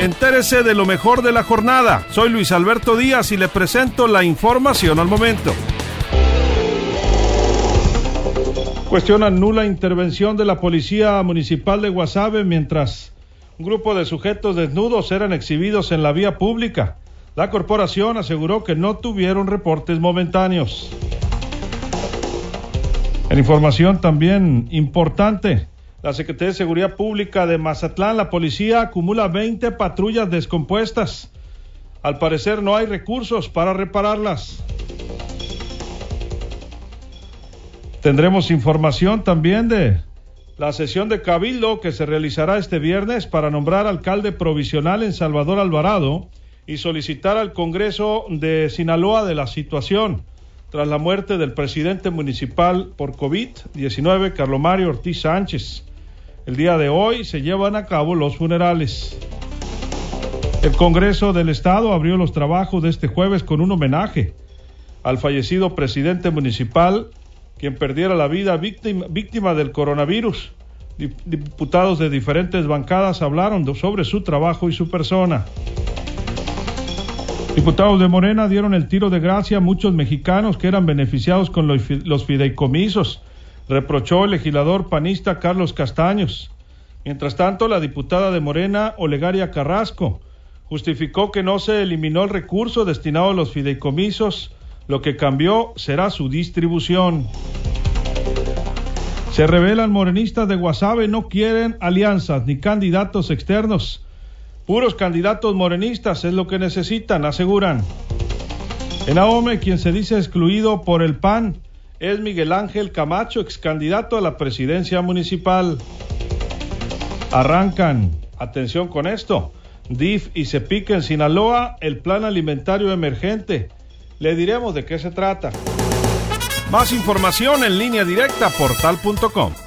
Entérese de lo mejor de la jornada. Soy Luis Alberto Díaz y le presento la información al momento. Cuestionan nula intervención de la Policía Municipal de Guasave mientras un grupo de sujetos desnudos eran exhibidos en la vía pública. La corporación aseguró que no tuvieron reportes momentáneos. En información también importante, la Secretaría de Seguridad Pública de Mazatlán, la policía acumula 20 patrullas descompuestas. Al parecer no hay recursos para repararlas. Tendremos información también de la sesión de Cabildo que se realizará este viernes para nombrar alcalde provisional en Salvador Alvarado y solicitar al Congreso de Sinaloa de la situación tras la muerte del presidente municipal por COVID-19, Carlos Mario Ortiz Sánchez. El día de hoy se llevan a cabo los funerales. El Congreso del Estado abrió los trabajos de este jueves con un homenaje al fallecido presidente municipal, quien perdiera la vida víctima, víctima del coronavirus. Diputados de diferentes bancadas hablaron sobre su trabajo y su persona. Diputados de Morena dieron el tiro de gracia a muchos mexicanos que eran beneficiados con los fideicomisos, reprochó el legislador panista Carlos Castaños. Mientras tanto, la diputada de Morena, Olegaria Carrasco, justificó que no se eliminó el recurso destinado a los fideicomisos, lo que cambió será su distribución. Se revelan morenistas de Guasave no quieren alianzas ni candidatos externos Puros candidatos morenistas es lo que necesitan, aseguran. En Ahome, quien se dice excluido por el PAN es Miguel Ángel Camacho, ex candidato a la presidencia municipal. Arrancan, atención con esto, DIF y Cepica en Sinaloa, el plan alimentario emergente. Le diremos de qué se trata. Más información en línea directa portal.com.